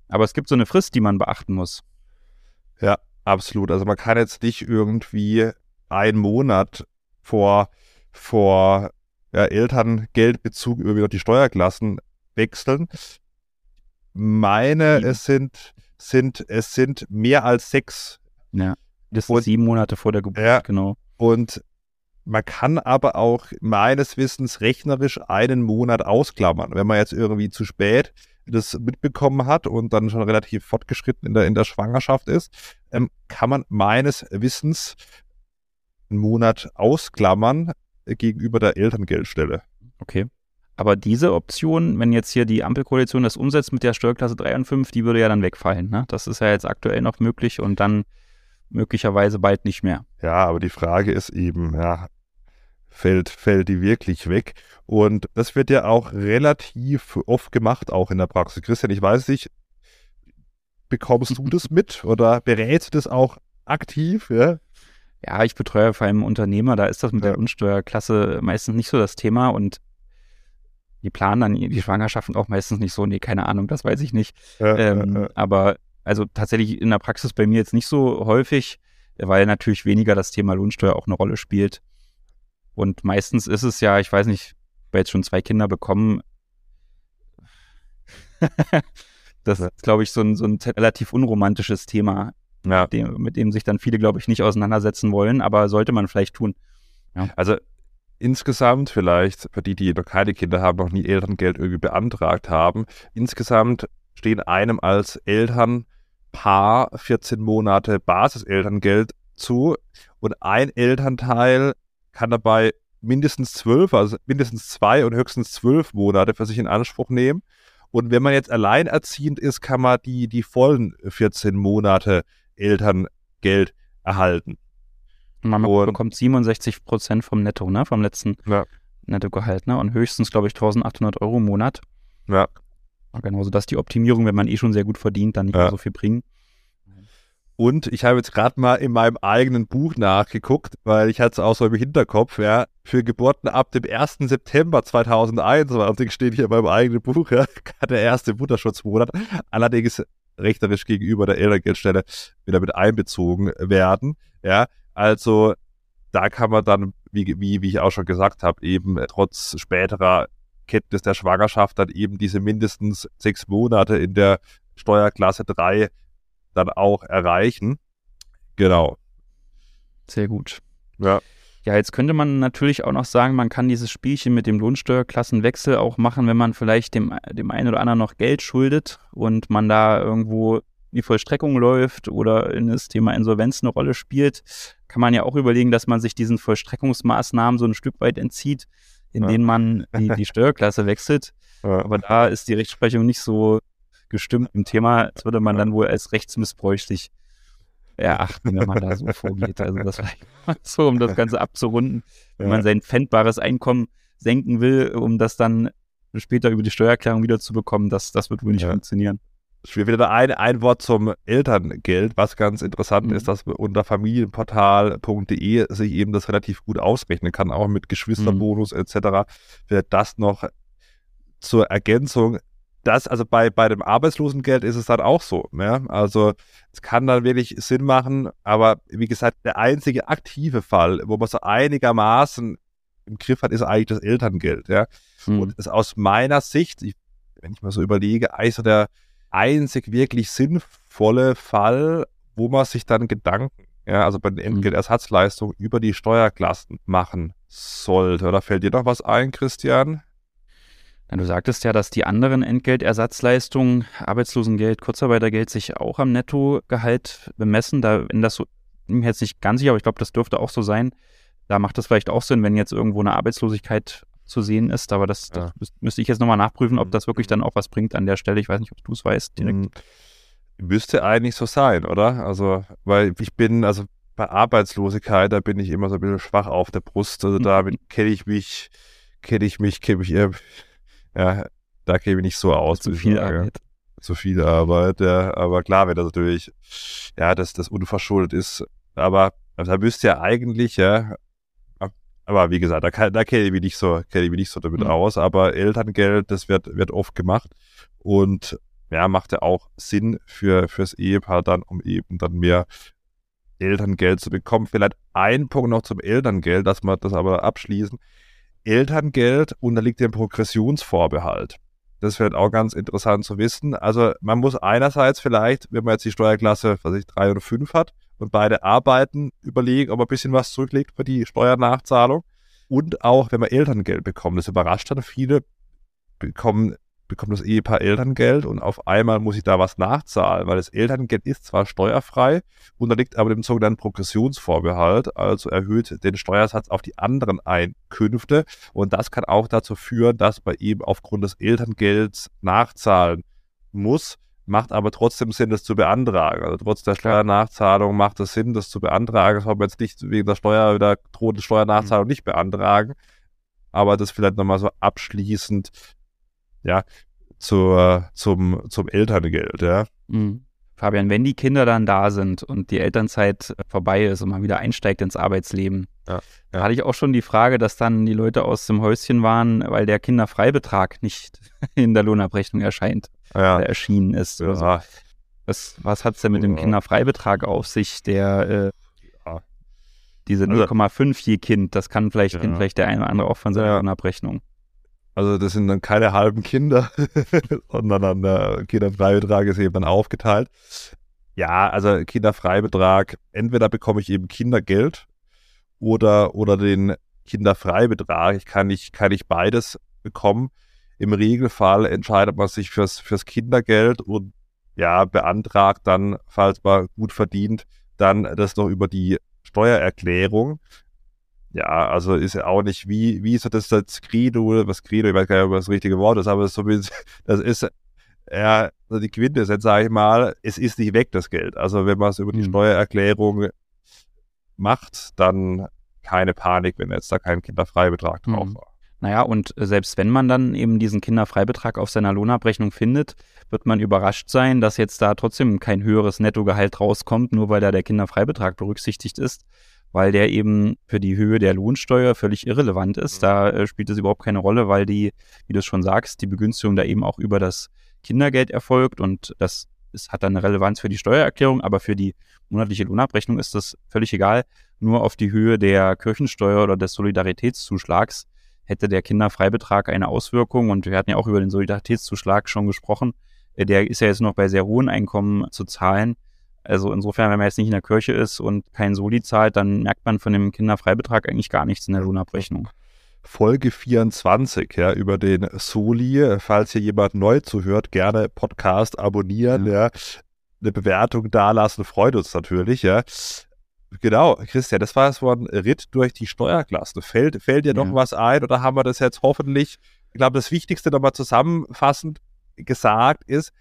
Aber es gibt so eine Frist, die man beachten muss. Ja, absolut. Also man kann jetzt nicht irgendwie einen Monat vor vor ja, Elterngeldbezug über die Steuerklassen wechseln. Meine, es sind, sind, es sind mehr als sechs. Ja, das sind und, sieben Monate vor der Geburt, ja, genau. Und man kann aber auch meines Wissens rechnerisch einen Monat ausklammern. Wenn man jetzt irgendwie zu spät das mitbekommen hat und dann schon relativ fortgeschritten in der, in der Schwangerschaft ist, ähm, kann man meines Wissens einen Monat ausklammern, gegenüber der Elterngeldstelle. Okay. Aber diese Option, wenn jetzt hier die Ampelkoalition das umsetzt mit der Steuerklasse 3 und 5, die würde ja dann wegfallen. Ne? Das ist ja jetzt aktuell noch möglich und dann möglicherweise bald nicht mehr. Ja, aber die Frage ist eben, ja, fällt, fällt die wirklich weg? Und das wird ja auch relativ oft gemacht, auch in der Praxis. Christian, ich weiß nicht, bekommst du das mit oder berätst du das auch aktiv? Ja? Ja, ich betreue vor allem Unternehmer, da ist das mit ja. der Unsteuerklasse meistens nicht so das Thema und die planen dann die Schwangerschaften auch meistens nicht so, nee, keine Ahnung, das weiß ich nicht. Ja, ähm, ja, aber also tatsächlich in der Praxis bei mir jetzt nicht so häufig, weil natürlich weniger das Thema Lohnsteuer auch eine Rolle spielt. Und meistens ist es ja, ich weiß nicht, weil jetzt schon zwei Kinder bekommen, das ist, glaube ich, so ein, so ein relativ unromantisches Thema ja. mit, dem, mit dem sich dann viele, glaube ich, nicht auseinandersetzen wollen, aber sollte man vielleicht tun. Ja. Also insgesamt vielleicht, für die, die noch keine Kinder haben, noch nie Elterngeld irgendwie beantragt haben, insgesamt stehen einem als Elternpaar 14 Monate Basiselterngeld zu und ein Elternteil kann dabei mindestens zwölf, also mindestens zwei und höchstens zwölf Monate für sich in Anspruch nehmen. Und wenn man jetzt alleinerziehend ist, kann man die, die vollen 14 Monate Elterngeld erhalten. Man und, bekommt 67 Prozent vom Netto, ne? Vom letzten ja. Nettogehalt, ne? Und höchstens, glaube ich, 1800 Euro im Monat. Ja. Genau, so dass die Optimierung, wenn man eh schon sehr gut verdient, dann nicht ja. mehr so viel bringen. Und ich habe jetzt gerade mal in meinem eigenen Buch nachgeguckt, weil ich hatte es auch so im Hinterkopf, ja, für Geburten ab dem 1. September 2021 steht hier in meinem eigenen Buch, ja, der erste Mutterschutzmonat. Allerdings rechnerisch gegenüber der Elterngeldstelle wieder mit einbezogen werden. Ja, also da kann man dann, wie, wie, wie ich auch schon gesagt habe, eben trotz späterer Kenntnis der Schwangerschaft dann eben diese mindestens sechs Monate in der Steuerklasse 3 dann auch erreichen. Genau. Sehr gut. Ja. Ja, jetzt könnte man natürlich auch noch sagen, man kann dieses Spielchen mit dem Lohnsteuerklassenwechsel auch machen, wenn man vielleicht dem, dem einen oder anderen noch Geld schuldet und man da irgendwo die Vollstreckung läuft oder in das Thema Insolvenz eine Rolle spielt, kann man ja auch überlegen, dass man sich diesen Vollstreckungsmaßnahmen so ein Stück weit entzieht, in ja. denen man die, die Steuerklasse wechselt. Ja. Aber da ist die Rechtsprechung nicht so gestimmt im Thema. Das würde man dann wohl als rechtsmissbräuchlich erachten, wenn man da so vorgeht. Also das war so, um das Ganze abzurunden, wenn man sein pfändbares Einkommen senken will, um das dann später über die Steuererklärung wieder zu bekommen, das, das wird wohl nicht ja. funktionieren. Ich will wieder ein, ein Wort zum Elterngeld, was ganz interessant mhm. ist, dass man unter familienportal.de sich eben das relativ gut ausrechnen kann, auch mit Geschwisterbonus mhm. etc. Wird das noch zur Ergänzung das, also bei, bei dem Arbeitslosengeld ist es dann auch so. Ne? Also es kann dann wirklich Sinn machen, aber wie gesagt, der einzige aktive Fall, wo man so einigermaßen im Griff hat, ist eigentlich das Elterngeld. Ja? Hm. Und ist aus meiner Sicht, ich, wenn ich mal so überlege, eigentlich so der einzig wirklich sinnvolle Fall, wo man sich dann Gedanken, ja, also bei den hm. Entgeltersatzleistungen über die Steuerklassen machen sollte. Oder fällt dir noch was ein, Christian? Du sagtest ja, dass die anderen Entgeltersatzleistungen, Arbeitslosengeld, Kurzarbeitergeld sich auch am Nettogehalt bemessen. Da, wenn das so, bin mir jetzt nicht ganz sicher, aber ich glaube, das dürfte auch so sein. Da macht das vielleicht auch Sinn, wenn jetzt irgendwo eine Arbeitslosigkeit zu sehen ist. Aber das, ja. das müsste ich jetzt nochmal nachprüfen, ob das wirklich dann auch was bringt an der Stelle. Ich weiß nicht, ob du es weißt direkt. Hm, müsste eigentlich so sein, oder? Also, weil ich bin, also bei Arbeitslosigkeit, da bin ich immer so ein bisschen schwach auf der Brust. Also da mhm. kenne ich mich, kenne ich mich, kenne ich eher ja, da käme ich nicht so aus. Zu viel Arbeit. Zu viel Arbeit, ja. Aber klar, wenn das natürlich, ja, dass das unverschuldet ist. Aber also da müsste ja eigentlich, ja, aber wie gesagt, da, kann, da kenne ich mich nicht so, kenne ich mich nicht so damit mhm. aus. Aber Elterngeld, das wird, wird oft gemacht. Und ja, macht ja auch Sinn für, fürs Ehepaar dann, um eben dann mehr Elterngeld zu bekommen. Vielleicht ein Punkt noch zum Elterngeld, dass wir das aber abschließen. Elterngeld unterliegt dem Progressionsvorbehalt. Das wird auch ganz interessant zu wissen. Also man muss einerseits vielleicht, wenn man jetzt die Steuerklasse, was ich, drei oder fünf hat und beide arbeiten, überlegen, ob man ein bisschen was zurücklegt für die Steuernachzahlung. Und auch, wenn man Elterngeld bekommt, das überrascht dann viele, bekommen bekommt das Ehepaar Elterngeld und auf einmal muss ich da was nachzahlen, weil das Elterngeld ist zwar steuerfrei, unterliegt aber dem sogenannten Progressionsvorbehalt, also erhöht den Steuersatz auf die anderen Einkünfte und das kann auch dazu führen, dass man eben aufgrund des Elterngelds nachzahlen muss, macht aber trotzdem Sinn, das zu beantragen. Also trotz der Steuernachzahlung macht es Sinn, das zu beantragen. Das soll man jetzt nicht wegen der Steuer oder drohenden Steuernachzahlung mhm. nicht beantragen. Aber das vielleicht nochmal so abschließend ja, zur, zum, zum Elterngeld, ja. Mhm. Fabian, wenn die Kinder dann da sind und die Elternzeit vorbei ist und man wieder einsteigt ins Arbeitsleben, ja, ja. da hatte ich auch schon die Frage, dass dann die Leute aus dem Häuschen waren, weil der Kinderfreibetrag nicht in der Lohnabrechnung erscheint, ja. erschienen ist. Ja. So. Was, was hat es denn mit dem Kinderfreibetrag auf sich, der äh, diese 0,5 also, je Kind, das kann vielleicht, vielleicht der eine oder andere auch von seiner Lohnabrechnung. Also das sind dann keine halben Kinder, sondern dann der Kinderfreibetrag ist eben dann aufgeteilt. Ja, also Kinderfreibetrag, entweder bekomme ich eben Kindergeld oder, oder den Kinderfreibetrag. Ich kann nicht, kann ich beides bekommen. Im Regelfall entscheidet man sich fürs, fürs Kindergeld und ja, beantragt dann, falls man gut verdient, dann das noch über die Steuererklärung ja, also ist ja auch nicht, wie, wie ist das das Credo, was Credo, ich weiß gar nicht, ob das, das richtige Wort ist, aber so das ist, ja, also die Quintessenz, sage ich mal, es ist nicht weg, das Geld. Also wenn man es über die mhm. Steuererklärung macht, dann keine Panik, wenn jetzt da kein Kinderfreibetrag drauf mhm. war. Naja, und selbst wenn man dann eben diesen Kinderfreibetrag auf seiner Lohnabrechnung findet, wird man überrascht sein, dass jetzt da trotzdem kein höheres Nettogehalt rauskommt, nur weil da der Kinderfreibetrag berücksichtigt ist weil der eben für die Höhe der Lohnsteuer völlig irrelevant ist. Mhm. Da äh, spielt es überhaupt keine Rolle, weil die, wie du schon sagst, die Begünstigung da eben auch über das Kindergeld erfolgt und das ist, hat dann eine Relevanz für die Steuererklärung, aber für die monatliche Lohnabrechnung ist das völlig egal. Nur auf die Höhe der Kirchensteuer oder des Solidaritätszuschlags hätte der Kinderfreibetrag eine Auswirkung und wir hatten ja auch über den Solidaritätszuschlag schon gesprochen. Äh, der ist ja jetzt noch bei sehr hohen Einkommen zu zahlen Also insofern, wenn man jetzt nicht in der Kirche ist und kein Soli zahlt, dann merkt man von dem Kinderfreibetrag eigentlich gar nichts in der Lohnabrechnung. Folge 24, ja, über den Soli. Falls hier jemand neu zuhört, gerne Podcast abonnieren, ja. ja. Eine Bewertung dalassen, freut uns natürlich, ja. Genau, Christian, das war so ein Ritt durch die Steuerklasse. Fällt, fällt dir noch was ein oder haben wir das jetzt hoffentlich? Ich glaube, das Wichtigste nochmal zusammenfassend gesagt ist,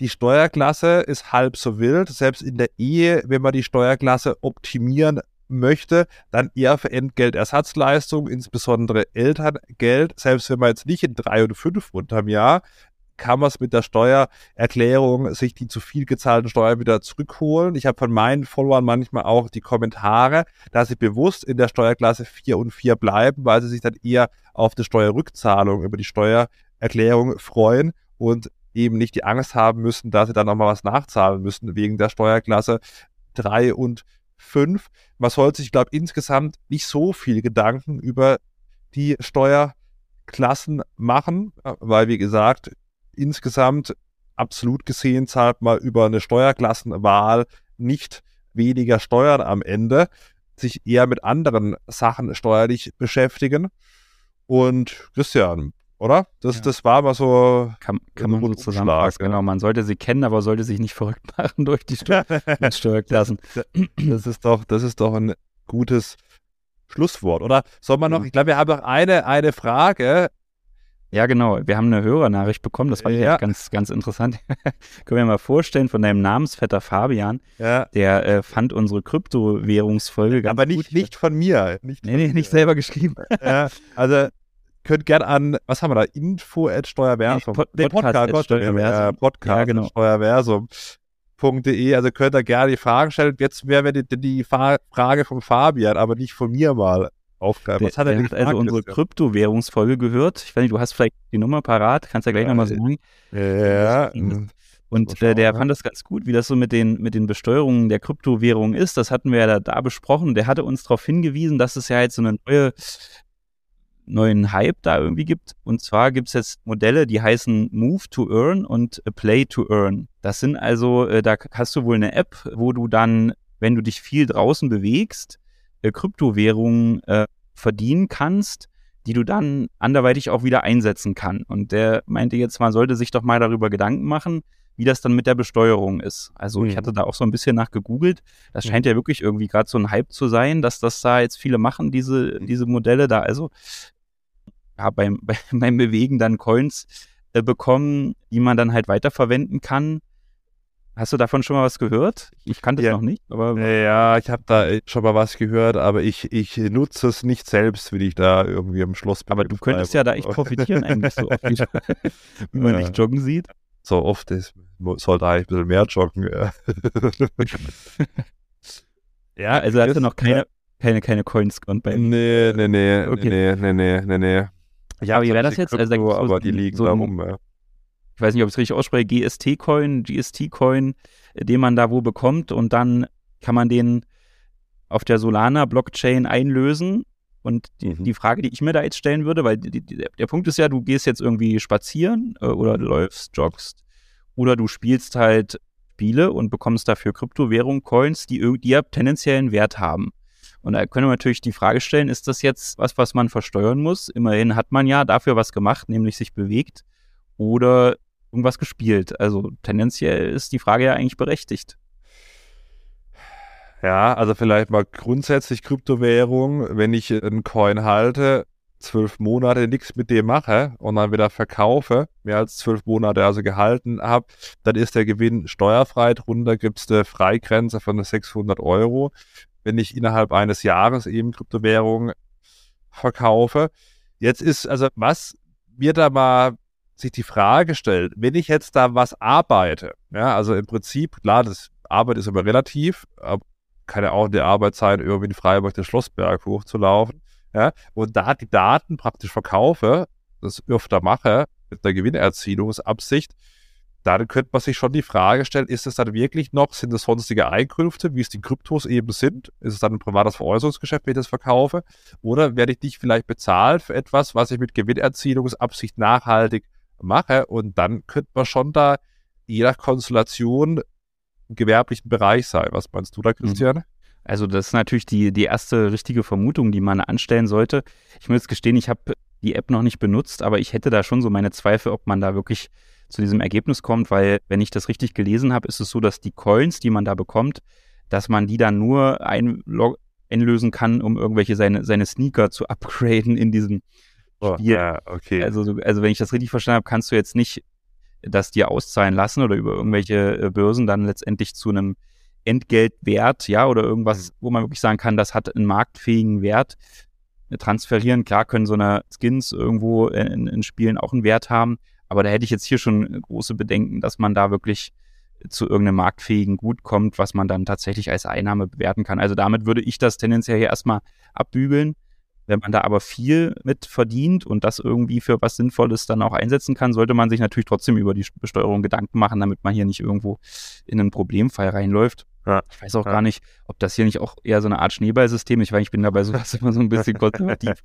die Steuerklasse ist halb so wild. Selbst in der Ehe, wenn man die Steuerklasse optimieren möchte, dann eher für Entgeltersatzleistungen, insbesondere Elterngeld. Selbst wenn man jetzt nicht in drei und fünf unterm Jahr, kann man es mit der Steuererklärung sich die zu viel gezahlten Steuern wieder zurückholen. Ich habe von meinen Followern manchmal auch die Kommentare, dass sie bewusst in der Steuerklasse 4 und 4 bleiben, weil sie sich dann eher auf die Steuerrückzahlung über die Steuererklärung freuen und eben nicht die Angst haben müssen, dass sie dann nochmal was nachzahlen müssen wegen der Steuerklasse 3 und 5. Man sollte sich, glaube ich, insgesamt nicht so viel Gedanken über die Steuerklassen machen, weil, wie gesagt, insgesamt absolut gesehen zahlt man über eine Steuerklassenwahl nicht weniger Steuern am Ende, sich eher mit anderen Sachen steuerlich beschäftigen. Und Christian, oder? Das, ja. das war mal so. Kann, kann man so zusammenfassen. Genau, man sollte sie kennen, aber sollte sich nicht verrückt machen durch die Steuerklassen. das ist doch, das ist doch ein gutes Schlusswort, oder? Soll man noch, ich glaube, wir haben noch eine, eine Frage. Ja, genau. Wir haben eine Hörernachricht bekommen. Das war ja. ganz, ganz interessant. Können wir mal vorstellen von deinem Namensvetter Fabian. Ja. Der äh, fand unsere Kryptowährungsfolge ganz Aber nicht, gut. nicht von mir. Nicht nee, nee, nicht selber geschrieben. Ja, also könnt gerne an, was haben wir da? Info at Steuerversum. Pod nee, Podcast, Podcast, Steuerversum. Äh, Podcast ja, genau. Steuerversum.de. Also könnt ihr gerne die Fragen stellen. Jetzt wäre die, die Frage von Fabian, aber nicht von mir mal aufgreifen. Was hat er denn hat also unsere Kryptowährungsfolge gehört. Ich weiß nicht, du hast vielleicht die Nummer parat, kannst ja gleich ja, nochmal sagen. Ja. Und äh, der fand das ganz gut, wie das so mit den, mit den Besteuerungen der Kryptowährungen ist. Das hatten wir ja da, da besprochen. Der hatte uns darauf hingewiesen, dass es ja jetzt so eine neue neuen Hype da irgendwie gibt. Und zwar gibt es jetzt Modelle, die heißen Move to Earn und Play to Earn. Das sind also, äh, da hast du wohl eine App, wo du dann, wenn du dich viel draußen bewegst, äh, Kryptowährungen äh, verdienen kannst, die du dann anderweitig auch wieder einsetzen kann. Und der meinte jetzt, man sollte sich doch mal darüber Gedanken machen, wie das dann mit der Besteuerung ist. Also mhm. ich hatte da auch so ein bisschen nach gegoogelt. Das mhm. scheint ja wirklich irgendwie gerade so ein Hype zu sein, dass das da jetzt viele machen, diese, diese Modelle da. Also ja, beim, beim Bewegen dann Coins äh, bekommen, die man dann halt weiterverwenden kann. Hast du davon schon mal was gehört? Ich kannte es ja. noch nicht, aber. Ja, ich habe da schon mal was gehört, aber ich, ich nutze es nicht selbst, wenn ich da irgendwie am Schloss bin. Aber du könntest ja da echt profitieren, eigentlich so oft, wie, wie man ja. dich joggen sieht. So oft ist, sollte eigentlich ein bisschen mehr joggen. Ja, ja also hast du noch keine, keine, keine Coins bei Nee, nee, nee, okay. nee, nee, nee, nee, nee. Ja, wie wäre das jetzt? Krypto, also, aber die liegen so da rum, ja. Ich weiß nicht, ob ich es richtig ausspreche, GST-Coin, GST-Coin, den man da wo bekommt und dann kann man den auf der Solana-Blockchain einlösen. Und die, mhm. die, Frage, die ich mir da jetzt stellen würde, weil die, die, der Punkt ist ja, du gehst jetzt irgendwie spazieren äh, oder läufst, joggst oder du spielst halt Spiele und bekommst dafür Kryptowährung, Coins, die, die ja tendenziell einen Wert haben. Und da können wir natürlich die Frage stellen, ist das jetzt was, was man versteuern muss? Immerhin hat man ja dafür was gemacht, nämlich sich bewegt oder irgendwas gespielt. Also tendenziell ist die Frage ja eigentlich berechtigt. Ja, also vielleicht mal grundsätzlich Kryptowährung, wenn ich einen Coin halte, zwölf Monate nichts mit dem mache und dann wieder verkaufe, mehr als zwölf Monate also gehalten habe, dann ist der Gewinn steuerfrei. Drunter gibt es eine Freigrenze von 600 Euro wenn ich innerhalb eines Jahres eben Kryptowährungen verkaufe. Jetzt ist also, was mir da mal sich die Frage stellt, wenn ich jetzt da was arbeite, ja, also im Prinzip, klar, das Arbeit ist immer relativ, kann ja auch in der Arbeit sein, irgendwie in Freiburg den Schlossberg hochzulaufen, ja, und da die Daten praktisch verkaufe, das öfter mache, mit einer Gewinnerzielungsabsicht, dann könnte man sich schon die Frage stellen, ist es dann wirklich noch, sind es sonstige Einkünfte, wie es die Kryptos eben sind? Ist es dann ein privates Veräußerungsgeschäft, wenn ich das verkaufe? Oder werde ich nicht vielleicht bezahlt für etwas, was ich mit Gewinnerzielungsabsicht nachhaltig mache? Und dann könnte man schon da je nach Konstellation im gewerblichen Bereich sein. Was meinst du da, mhm. Christian? Also das ist natürlich die, die erste richtige Vermutung, die man anstellen sollte. Ich muss jetzt gestehen, ich habe die App noch nicht benutzt, aber ich hätte da schon so meine Zweifel, ob man da wirklich zu diesem Ergebnis kommt, weil wenn ich das richtig gelesen habe, ist es so, dass die Coins, die man da bekommt, dass man die dann nur einlösen kann, um irgendwelche seine, seine Sneaker zu upgraden in diesem oh, Spiel. Ja, okay. Also, also wenn ich das richtig verstanden habe, kannst du jetzt nicht das dir auszahlen lassen oder über irgendwelche äh, Börsen dann letztendlich zu einem Entgeltwert, ja, oder irgendwas, mhm. wo man wirklich sagen kann, das hat einen marktfähigen Wert transferieren. Klar können so eine Skins irgendwo in, in Spielen auch einen Wert haben, aber da hätte ich jetzt hier schon große Bedenken, dass man da wirklich zu irgendeinem marktfähigen Gut kommt, was man dann tatsächlich als Einnahme bewerten kann. Also damit würde ich das tendenziell hier erstmal abbügeln. Wenn man da aber viel mit verdient und das irgendwie für was Sinnvolles dann auch einsetzen kann, sollte man sich natürlich trotzdem über die Besteuerung Gedanken machen, damit man hier nicht irgendwo in einen Problemfall reinläuft. Ja. Ich weiß auch ja. gar nicht, ob das hier nicht auch eher so eine Art Schneeballsystem ist. Ich, ich bin dabei sowas immer so ein bisschen konservativ.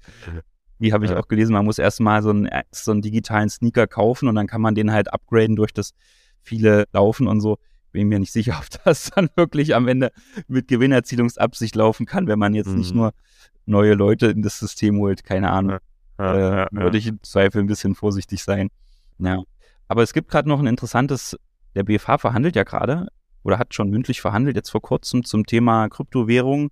Wie habe ich ja. auch gelesen, man muss erstmal so einen, so einen digitalen Sneaker kaufen und dann kann man den halt upgraden durch das viele Laufen und so. Bin mir nicht sicher, ob das dann wirklich am Ende mit Gewinnerzielungsabsicht laufen kann, wenn man jetzt mhm. nicht nur neue Leute in das System holt. Keine Ahnung. Ja, äh, würde ich im Zweifel ein bisschen vorsichtig sein. Ja. Aber es gibt gerade noch ein interessantes, der BFH verhandelt ja gerade oder hat schon mündlich verhandelt, jetzt vor kurzem zum Thema Kryptowährung.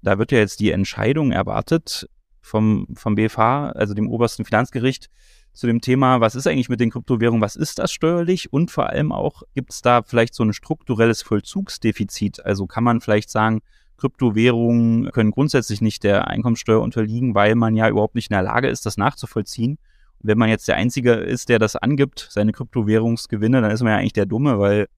Da wird ja jetzt die Entscheidung erwartet vom, vom BFH, also dem obersten Finanzgericht, zu dem Thema, was ist eigentlich mit den Kryptowährungen, was ist das steuerlich und vor allem auch, gibt es da vielleicht so ein strukturelles Vollzugsdefizit? Also kann man vielleicht sagen, Kryptowährungen können grundsätzlich nicht der Einkommensteuer unterliegen, weil man ja überhaupt nicht in der Lage ist, das nachzuvollziehen. Und wenn man jetzt der Einzige ist, der das angibt, seine Kryptowährungsgewinne, dann ist man ja eigentlich der Dumme, weil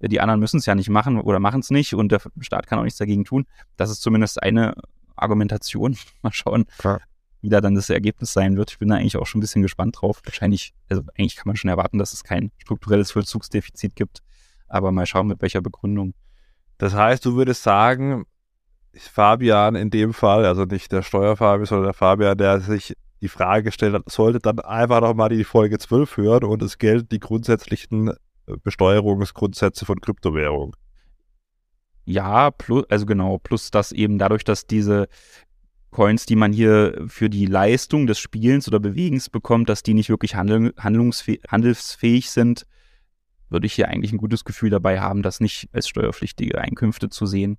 die anderen müssen es ja nicht machen oder machen es nicht und der Staat kann auch nichts dagegen tun. Das ist zumindest eine Argumentation. Mal schauen, Klar. wie da dann das Ergebnis sein wird. Ich bin da eigentlich auch schon ein bisschen gespannt drauf. Wahrscheinlich, also eigentlich kann man schon erwarten, dass es kein strukturelles Vollzugsdefizit gibt. Aber mal schauen, mit welcher Begründung. Das heißt, du würdest sagen, Fabian in dem Fall, also nicht der Steuerfabian, sondern der Fabian, der sich die Frage gestellt hat, sollte dann einfach nochmal die Folge 12 hören und es gelten die grundsätzlichen Besteuerungsgrundsätze von Kryptowährung. Ja, plus, also genau, plus dass eben dadurch, dass diese Coins, die man hier für die Leistung des Spielens oder Bewegens bekommt, dass die nicht wirklich handel, handelsfähig sind, würde ich hier eigentlich ein gutes Gefühl dabei haben, das nicht als steuerpflichtige Einkünfte zu sehen.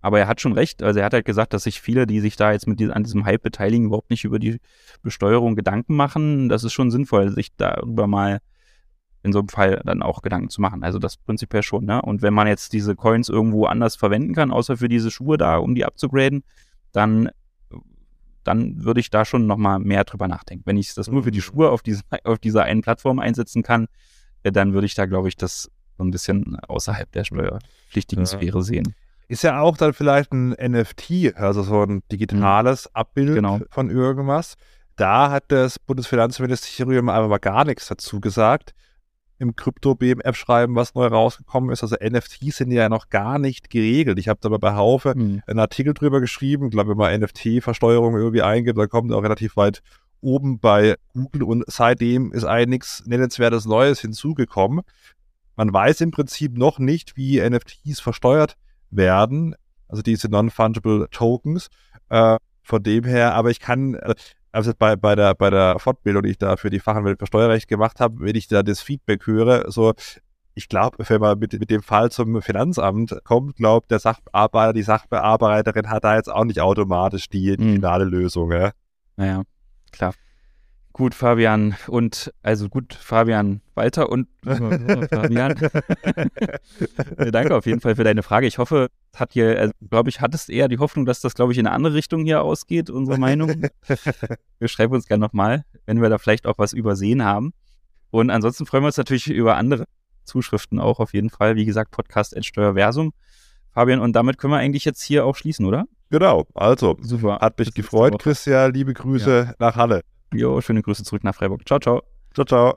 Aber er hat schon recht. Also er hat halt gesagt, dass sich viele, die sich da jetzt mit diesem, an diesem Hype beteiligen, überhaupt nicht über die Besteuerung Gedanken machen. Das ist schon sinnvoll, sich darüber mal in so einem Fall dann auch Gedanken zu machen. Also das prinzipiell schon, ne? Und wenn man jetzt diese Coins irgendwo anders verwenden kann, außer für diese Schuhe da, um die abzugraden, dann, dann würde ich da schon nochmal mehr drüber nachdenken. Wenn ich das nur für die mhm. Schuhe auf, diese, auf dieser einen Plattform einsetzen kann, äh, dann würde ich da, glaube ich, das so ein bisschen außerhalb der steuerpflichtigen ja. Sphäre sehen. Ist ja auch dann vielleicht ein NFT, also so ein digitales mhm. Abbild genau. von irgendwas. Da hat das Bundesfinanzministerium aber gar nichts dazu gesagt im Krypto-BMF-Schreiben, was neu rausgekommen ist. Also NFTs sind ja noch gar nicht geregelt. Ich habe da bei Haufe mhm. einen Artikel drüber geschrieben. Ich glaube, wenn man NFT-Versteuerung irgendwie eingibt, dann kommt auch relativ weit oben bei Google und seitdem ist eigentlich nichts nennenswertes Neues hinzugekommen. Man weiß im Prinzip noch nicht, wie NFTs versteuert werden, also diese Non-Fungible Tokens. Äh, von dem her, aber ich kann, äh, also bei, bei, der, bei der Fortbildung, die ich da für die Fachanwälte für Steuerrecht gemacht habe, wenn ich da das Feedback höre, so, ich glaube, wenn man mit, mit dem Fall zum Finanzamt kommt, glaubt der Sachbearbeiter, die Sachbearbeiterin hat da jetzt auch nicht automatisch die, die mhm. finale Lösung. Ja? Naja, klar. Gut, Fabian und also gut, Fabian Walter und Fabian. Danke auf jeden Fall für deine Frage. Ich hoffe, hat hier, also, glaube ich, hattest eher die Hoffnung, dass das, glaube ich, in eine andere Richtung hier ausgeht, unsere Meinung. Wir schreiben uns gerne nochmal, wenn wir da vielleicht auch was übersehen haben. Und ansonsten freuen wir uns natürlich über andere Zuschriften auch auf jeden Fall. Wie gesagt, Podcast Steuerversum. Fabian, und damit können wir eigentlich jetzt hier auch schließen, oder? Genau, also super. Hat mich gefreut, Christian. Liebe Grüße ja. nach Halle. Jo, schöne Grüße zurück nach Freiburg. Ciao, ciao. Ciao, ciao.